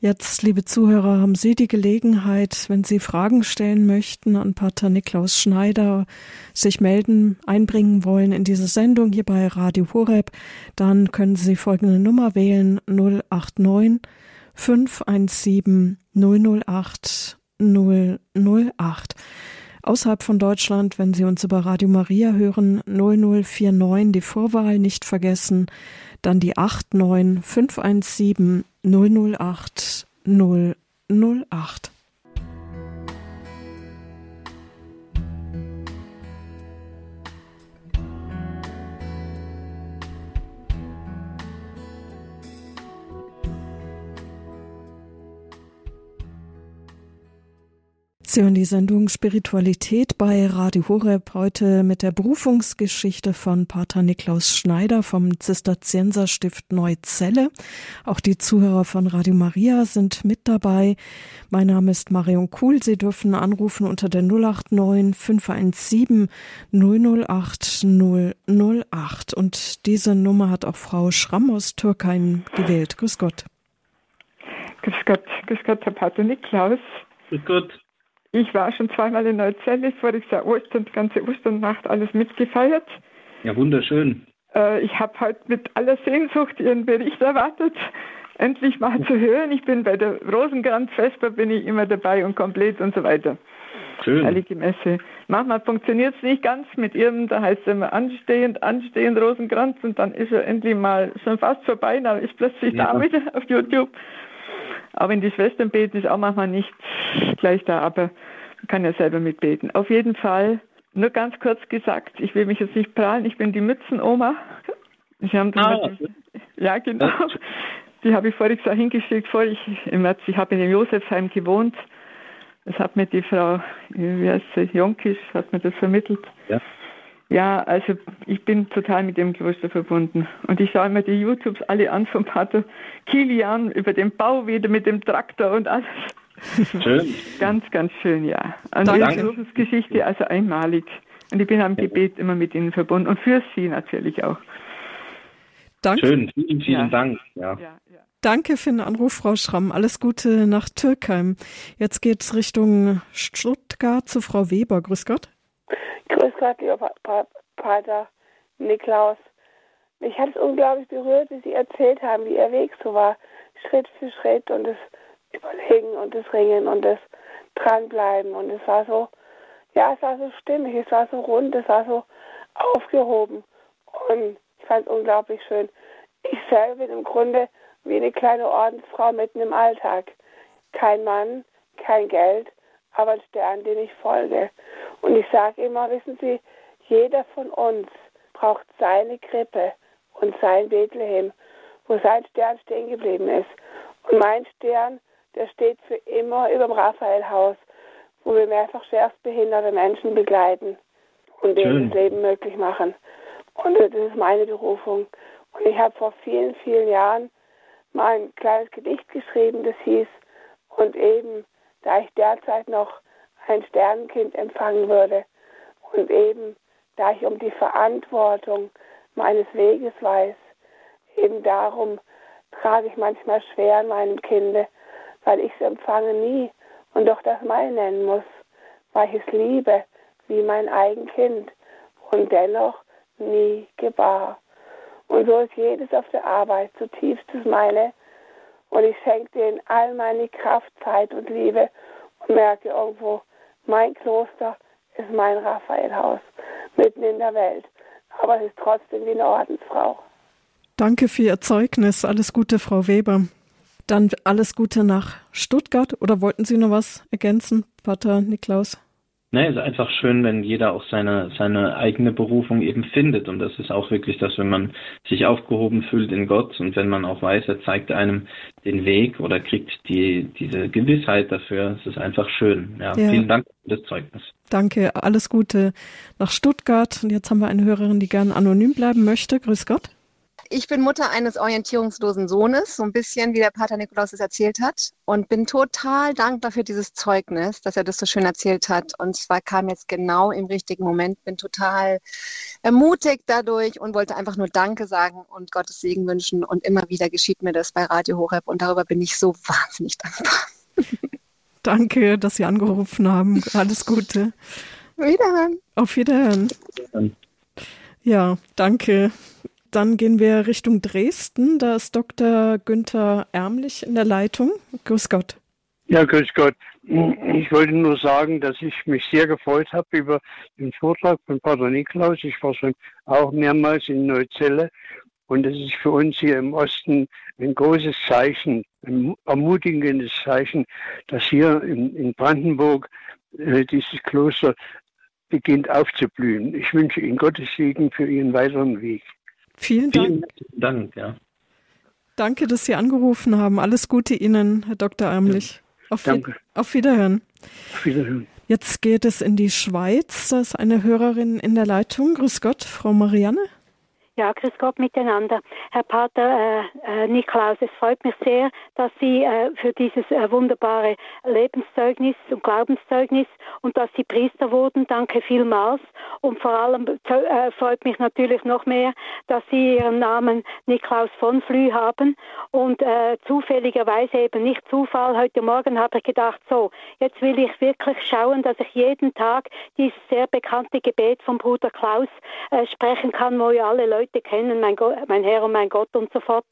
Jetzt, liebe Zuhörer, haben Sie die Gelegenheit, wenn Sie Fragen stellen möchten an Pater Niklaus Schneider, sich melden, einbringen wollen in diese Sendung hier bei Radio Horeb, dann können Sie folgende Nummer wählen 089 517 008 008. Außerhalb von Deutschland, wenn Sie uns über Radio Maria hören, 0049 die Vorwahl nicht vergessen dann die 89 517 008 008. Sie hören die Sendung Spiritualität bei Radio Horeb heute mit der Berufungsgeschichte von Pater Niklaus Schneider vom Zisterzienserstift Neuzelle. Auch die Zuhörer von Radio Maria sind mit dabei. Mein Name ist Marion Kuhl. Sie dürfen anrufen unter der 089 517 008 008. Und diese Nummer hat auch Frau Schramm aus Türkheim gewählt. Grüß Gott. Grüß Gott, grüß Gott, Herr Pater Niklaus. Grüß Gott. Ich war schon zweimal in Neuzelle, voriges Jahr Ostern, die ganze Osternnacht alles mitgefeiert. Ja, wunderschön. Äh, ich habe heute mit aller Sehnsucht Ihren Bericht erwartet, endlich mal zu hören. Ich bin bei der Rosenkranz-Vesper, bin ich immer dabei und komplett und so weiter. Schön. Heilige Messe. Manchmal funktioniert es nicht ganz mit Ihrem, da heißt es immer anstehend, anstehend Rosenkranz und dann ist er endlich mal schon fast vorbei, dann ist plötzlich ja. da wieder auf YouTube. Aber in die Schwestern beten ist auch manchmal nicht gleich da, aber man kann ja selber mitbeten. Auf jeden Fall, nur ganz kurz gesagt, ich will mich jetzt nicht prahlen, ich bin die Mützenoma. Sie haben ah, ja, genau. Die habe ich voriges Jahr hingeschickt, vor ich im März, ich habe in dem Josefsheim gewohnt. Das hat mir die Frau, wie heißt sie, Jonkisch, hat mir das vermittelt. Ja. Ja, also ich bin total mit dem Kloster verbunden. Und ich schaue mir die YouTubes alle an vom Pater Kilian über den Bau wieder mit dem Traktor und alles. Schön. ganz, ganz schön, ja. Und die Berufungsgeschichte also einmalig. Und ich bin am Gebet immer mit Ihnen verbunden und für Sie natürlich auch. Danke. Schön, vielen, vielen ja. Dank. Ja. Ja, Danke für den Anruf, Frau Schramm. Alles Gute nach Türkheim. Jetzt geht es Richtung Stuttgart zu Frau Weber. Grüß Gott. Grüß Gott, lieber pa Pater Niklaus. Mich hat es unglaublich berührt, wie Sie erzählt haben, wie Ihr Weg so war, Schritt für Schritt und das Überlegen und das Ringen und das Dranbleiben. Und es war so, ja, es war so stimmig, es war so rund, es war so aufgehoben. Und ich fand es unglaublich schön. Ich selber bin im Grunde wie eine kleine Ordensfrau mitten im Alltag. Kein Mann, kein Geld, aber ein Stern, den ich folge. Und ich sage immer, wissen Sie, jeder von uns braucht seine Krippe und sein Bethlehem, wo sein Stern stehen geblieben ist. Und mein Stern, der steht für immer über dem Raphaelhaus, wo wir mehrfach schwerstbehinderte Menschen begleiten und denen das Leben möglich machen. Und das ist meine Berufung. Und ich habe vor vielen, vielen Jahren mal ein kleines Gedicht geschrieben, das hieß, und eben, da ich derzeit noch ein Sternenkind empfangen würde. Und eben, da ich um die Verantwortung meines Weges weiß, eben darum trage ich manchmal schwer an meinem Kinde, weil ich es empfange nie und doch das mein nennen muss, weil ich es liebe wie mein eigen Kind und dennoch nie gebar. Und so ist jedes auf der Arbeit zutiefstes meine und ich schenke denen all meine Kraft, Zeit und Liebe und merke irgendwo, mein Kloster ist mein Raphaelhaus, mitten in der Welt. Aber es ist trotzdem wie eine Ordensfrau. Danke für Ihr Zeugnis. Alles Gute, Frau Weber. Dann alles Gute nach Stuttgart. Oder wollten Sie noch was ergänzen, Pater Niklaus? Ne, es ist einfach schön, wenn jeder auch seine, seine eigene Berufung eben findet. Und das ist auch wirklich das, wenn man sich aufgehoben fühlt in Gott und wenn man auch weiß, er zeigt einem den Weg oder kriegt die, diese Gewissheit dafür. Es ist einfach schön. Ja, ja. Vielen Dank für das Zeugnis. Danke, alles Gute nach Stuttgart. Und jetzt haben wir eine Hörerin, die gern anonym bleiben möchte. Grüß Gott. Ich bin Mutter eines orientierungslosen Sohnes, so ein bisschen wie der Pater Nikolaus es erzählt hat, und bin total dankbar für dieses Zeugnis, dass er das so schön erzählt hat. Und zwar kam jetzt genau im richtigen Moment, bin total ermutigt dadurch und wollte einfach nur Danke sagen und Gottes Segen wünschen. Und immer wieder geschieht mir das bei Radio Horeb und darüber bin ich so wahnsinnig dankbar. Danke, dass Sie angerufen haben. Alles Gute. Wiederhören. Auf Wiederhören. Ja, danke. Dann gehen wir Richtung Dresden. Da ist Dr. Günther Ärmlich in der Leitung. Grüß Gott. Ja, grüß Gott. Ich wollte nur sagen, dass ich mich sehr gefreut habe über den Vortrag von Pater Niklaus. Ich war schon auch mehrmals in Neuzelle und es ist für uns hier im Osten ein großes Zeichen, ein ermutigendes Zeichen, dass hier in, in Brandenburg äh, dieses Kloster beginnt aufzublühen. Ich wünsche Ihnen Gottes Segen für Ihren weiteren Weg. Vielen Dank. Vielen Dank, ja. Danke, dass Sie angerufen haben. Alles Gute Ihnen, Herr Dr. Ärmlich. Auf, Danke. auf Wiederhören. Auf Wiederhören. Jetzt geht es in die Schweiz. Da ist eine Hörerin in der Leitung. Grüß Gott, Frau Marianne. Ja, grüß Gott miteinander. Herr Pater äh, äh, Niklaus, es freut mich sehr, dass Sie äh, für dieses äh, wunderbare Lebenszeugnis und Glaubenszeugnis und dass Sie Priester wurden. Danke vielmals. Und vor allem äh, freut mich natürlich noch mehr, dass Sie Ihren Namen Niklaus von Flü haben und äh, zufälligerweise eben nicht Zufall. Heute Morgen habe ich gedacht, so, jetzt will ich wirklich schauen, dass ich jeden Tag dieses sehr bekannte Gebet vom Bruder Klaus sprechen kann, wo ja alle Leute Leute kennen, mein, Gott, mein Herr und mein Gott und so fort.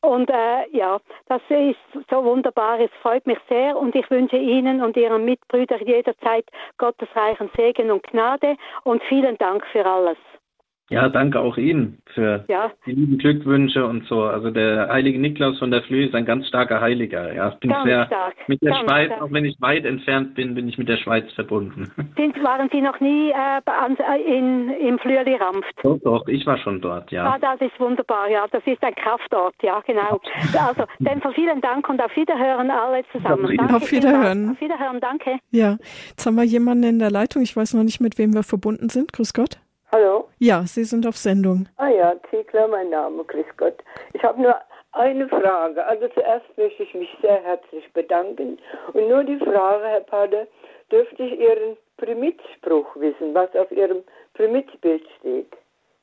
Und äh, ja, das ist so wunderbar, es freut mich sehr und ich wünsche Ihnen und Ihren Mitbrüdern jederzeit Gottes reichen Segen und Gnade und vielen Dank für alles. Ja, danke auch Ihnen für ja. die lieben Glückwünsche und so. Also der heilige Niklaus von der Flühe ist ein ganz starker Heiliger. Ja, ich bin ganz sehr stark. mit der ganz Schweiz, stark. auch wenn ich weit entfernt bin, bin ich mit der Schweiz verbunden. Sind, waren Sie noch nie äh, in, im Flüeli Rampft? Doch, doch, ich war schon dort, ja. Ah, das ist wunderbar, ja. Das ist ein Kraftort, ja, genau. Also, dann vielen Dank und auf Wiederhören alle zusammen. Danke auf Wiederhören. Auf Wiederhören, danke. Ja, jetzt haben wir jemanden in der Leitung. Ich weiß noch nicht, mit wem wir verbunden sind. Grüß Gott. Hallo? Ja, Sie sind auf Sendung. Ah ja, Ziegler, mein Name, grüß Gott. Ich habe nur eine Frage. Also zuerst möchte ich mich sehr herzlich bedanken. Und nur die Frage, Herr Pader, dürfte ich Ihren Primitspruch wissen, was auf Ihrem Primitbild steht?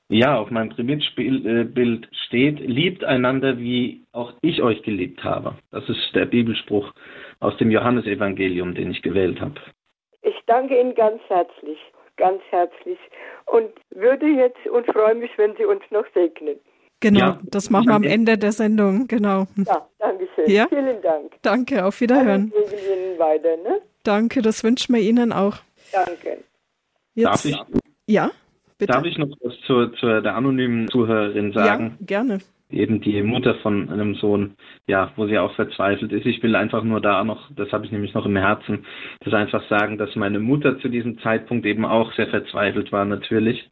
Ja, auf meinem Primitbild steht, liebt einander, wie auch ich euch geliebt habe. Das ist der Bibelspruch aus dem Johannesevangelium, den ich gewählt habe. Ich danke Ihnen ganz herzlich ganz herzlich und würde jetzt und freue mich, wenn Sie uns noch segnen. Genau, ja. das machen wir am Ende der Sendung, genau. Ja, danke schön. Ja? Vielen Dank. Danke, auf Wiederhören. Ihnen weiter, ne? Danke, das wünschen wir Ihnen auch. Danke. Jetzt, Darf ich? Ja, bitte. Darf ich noch was zur, zur der anonymen Zuhörerin sagen? Ja, gerne eben die Mutter von einem Sohn, ja, wo sie auch verzweifelt ist. Ich will einfach nur da noch, das habe ich nämlich noch im Herzen, das einfach sagen, dass meine Mutter zu diesem Zeitpunkt eben auch sehr verzweifelt war natürlich.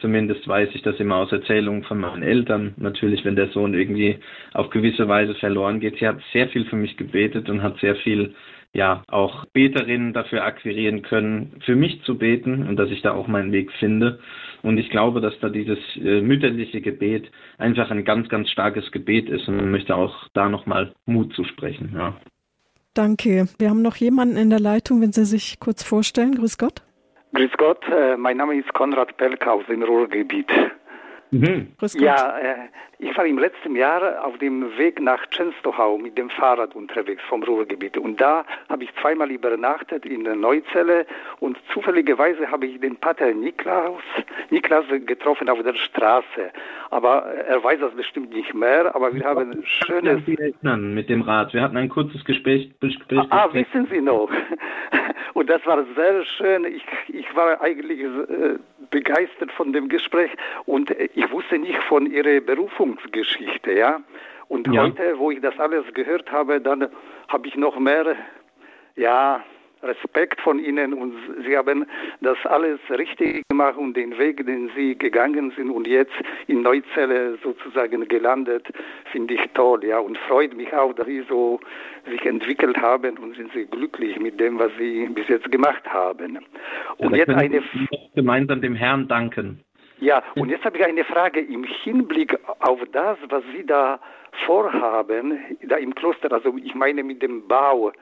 Zumindest weiß ich das immer aus Erzählungen von meinen Eltern. Natürlich, wenn der Sohn irgendwie auf gewisse Weise verloren geht. Sie hat sehr viel für mich gebetet und hat sehr viel ja auch Beterinnen dafür akquirieren können, für mich zu beten und dass ich da auch meinen Weg finde. Und ich glaube, dass da dieses äh, mütterliche Gebet einfach ein ganz, ganz starkes Gebet ist und man möchte auch da nochmal Mut zu sprechen. Ja. Danke. Wir haben noch jemanden in der Leitung, wenn Sie sich kurz vorstellen. Grüß Gott. Grüß Gott, äh, mein Name ist Konrad Pelk aus dem Ruhrgebiet. Mhm. Ja, äh, ich war im letzten Jahr auf dem Weg nach Częstochow mit dem Fahrrad unterwegs vom Ruhrgebiet und da habe ich zweimal übernachtet in der Neuzelle und zufälligerweise habe ich den Pater Niklaus, Niklas getroffen auf der Straße. Aber er weiß das bestimmt nicht mehr, aber wir haben ein schönes... Ich erinnern mit dem Rad. Wir hatten ein kurzes Gespräch. Gespräch ah, wissen Sie noch? Und das war sehr schön. Ich, ich war eigentlich äh, begeistert von dem Gespräch und ich wusste nicht von Ihrer Berufungsgeschichte, ja. Und ja. heute, wo ich das alles gehört habe, dann habe ich noch mehr, ja, Respekt von Ihnen und Sie haben das alles richtig gemacht und den Weg, den Sie gegangen sind und jetzt in Neuzelle sozusagen gelandet, finde ich toll, ja, und freut mich auch, dass Sie so sich entwickelt haben und sind Sie glücklich mit dem, was Sie bis jetzt gemacht haben. Und ja, jetzt eine gemeinsam dem Herrn danken. Ja, und jetzt habe ich eine Frage im Hinblick auf das, was Sie da vorhaben, da im Kloster, also ich meine mit dem Bau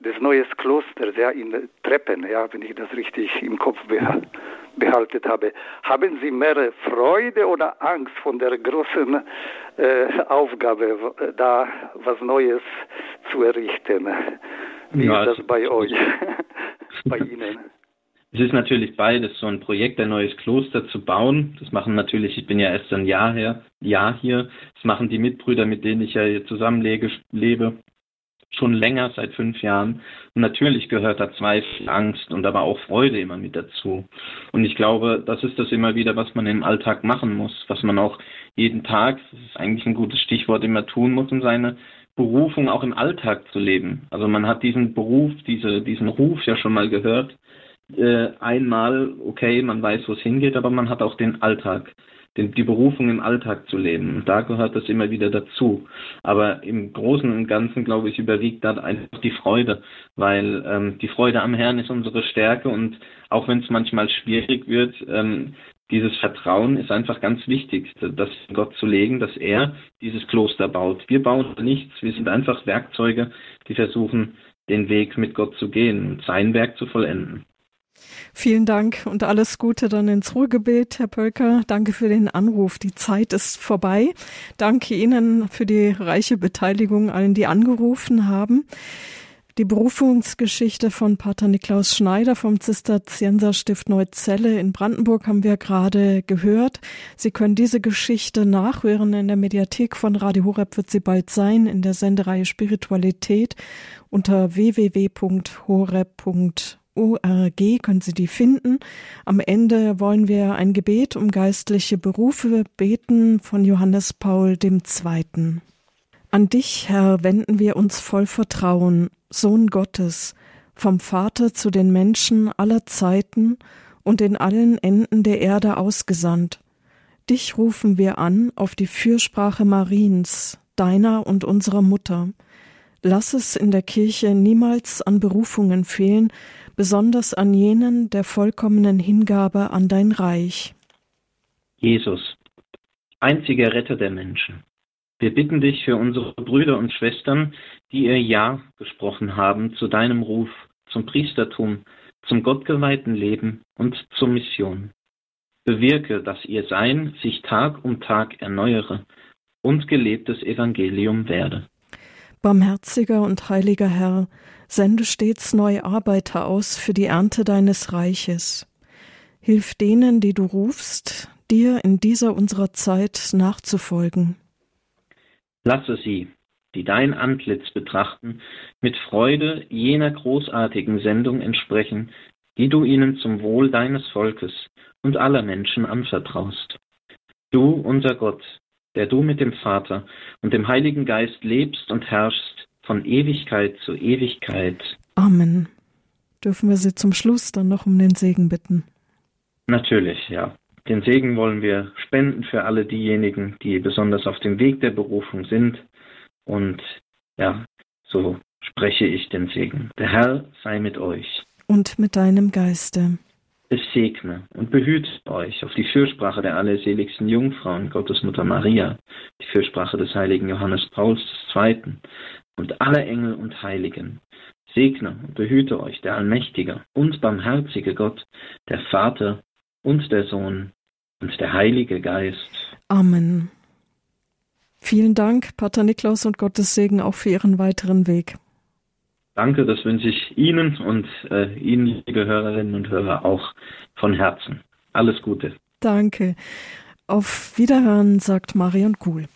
des neuen Klosters, ja, in Treppen, ja, wenn ich das richtig im Kopf behalten habe. Haben Sie mehr Freude oder Angst von der großen äh, Aufgabe, da was Neues zu errichten? Wie ja, ist das bei euch, bei Ihnen? Es ist natürlich beides, so ein Projekt, ein neues Kloster zu bauen. Das machen natürlich, ich bin ja erst ein Jahr her, Jahr hier. Das machen die Mitbrüder, mit denen ich ja hier zusammenlebe, lebe, schon länger, seit fünf Jahren. Und natürlich gehört da Zweifel, Angst und aber auch Freude immer mit dazu. Und ich glaube, das ist das immer wieder, was man im Alltag machen muss, was man auch jeden Tag, das ist eigentlich ein gutes Stichwort, immer tun muss, um seine Berufung auch im Alltag zu leben. Also man hat diesen Beruf, diese, diesen Ruf ja schon mal gehört äh, einmal, okay, man weiß, wo es hingeht, aber man hat auch den Alltag, den, die Berufung im Alltag zu leben. Da gehört das immer wieder dazu. Aber im Großen und Ganzen, glaube ich, überwiegt da einfach die Freude, weil ähm, die Freude am Herrn ist unsere Stärke und auch wenn es manchmal schwierig wird, ähm, dieses Vertrauen ist einfach ganz wichtig, das Gott zu legen, dass er dieses Kloster baut. Wir bauen nichts, wir sind einfach Werkzeuge, die versuchen, den Weg mit Gott zu gehen und sein Werk zu vollenden. Vielen Dank und alles Gute dann ins Ruhrgebet, Herr Pölker. Danke für den Anruf. Die Zeit ist vorbei. Danke Ihnen für die reiche Beteiligung allen, die angerufen haben. Die Berufungsgeschichte von Pater Niklaus Schneider vom Zisterzienserstift Neuzelle in Brandenburg haben wir gerade gehört. Sie können diese Geschichte nachhören in der Mediathek von Radio Horeb wird sie bald sein, in der Sendereihe Spiritualität unter www.horeb.org ORG können Sie die finden. Am Ende wollen wir ein Gebet um geistliche Berufe beten von Johannes Paul II. An dich, Herr, wenden wir uns voll Vertrauen, Sohn Gottes, vom Vater zu den Menschen aller Zeiten und in allen Enden der Erde ausgesandt. Dich rufen wir an auf die Fürsprache Mariens, deiner und unserer Mutter. Lass es in der Kirche niemals an Berufungen fehlen, besonders an jenen der vollkommenen Hingabe an dein Reich. Jesus, einziger Retter der Menschen, wir bitten dich für unsere Brüder und Schwestern, die ihr Ja gesprochen haben zu deinem Ruf, zum Priestertum, zum gottgeweihten Leben und zur Mission. Bewirke, dass ihr Sein sich Tag um Tag erneuere und gelebtes Evangelium werde. Barmherziger und heiliger Herr, Sende stets neue Arbeiter aus für die Ernte deines Reiches. Hilf denen, die du rufst, dir in dieser unserer Zeit nachzufolgen. Lasse sie, die dein Antlitz betrachten, mit Freude jener großartigen Sendung entsprechen, die du ihnen zum Wohl deines Volkes und aller Menschen anvertraust. Du, unser Gott, der du mit dem Vater und dem Heiligen Geist lebst und herrschst, von Ewigkeit zu Ewigkeit. Amen. Dürfen wir Sie zum Schluss dann noch um den Segen bitten? Natürlich, ja. Den Segen wollen wir spenden für alle diejenigen, die besonders auf dem Weg der Berufung sind. Und ja, so spreche ich den Segen. Der Herr sei mit euch. Und mit deinem Geiste. Es segne und behüte euch auf die Fürsprache der allerseligsten Jungfrauen, Gottesmutter Maria, die Fürsprache des heiligen Johannes Pauls II., und alle Engel und Heiligen. Segne und behüte euch der allmächtige und barmherzige Gott, der Vater und der Sohn und der Heilige Geist. Amen. Vielen Dank, Pater Niklaus, und Gottes Segen auch für Ihren weiteren Weg. Danke, das wünsche ich Ihnen und äh, Ihnen, liebe Hörerinnen und Hörer, auch von Herzen. Alles Gute. Danke. Auf Wiederhören, sagt Marion Kuhl.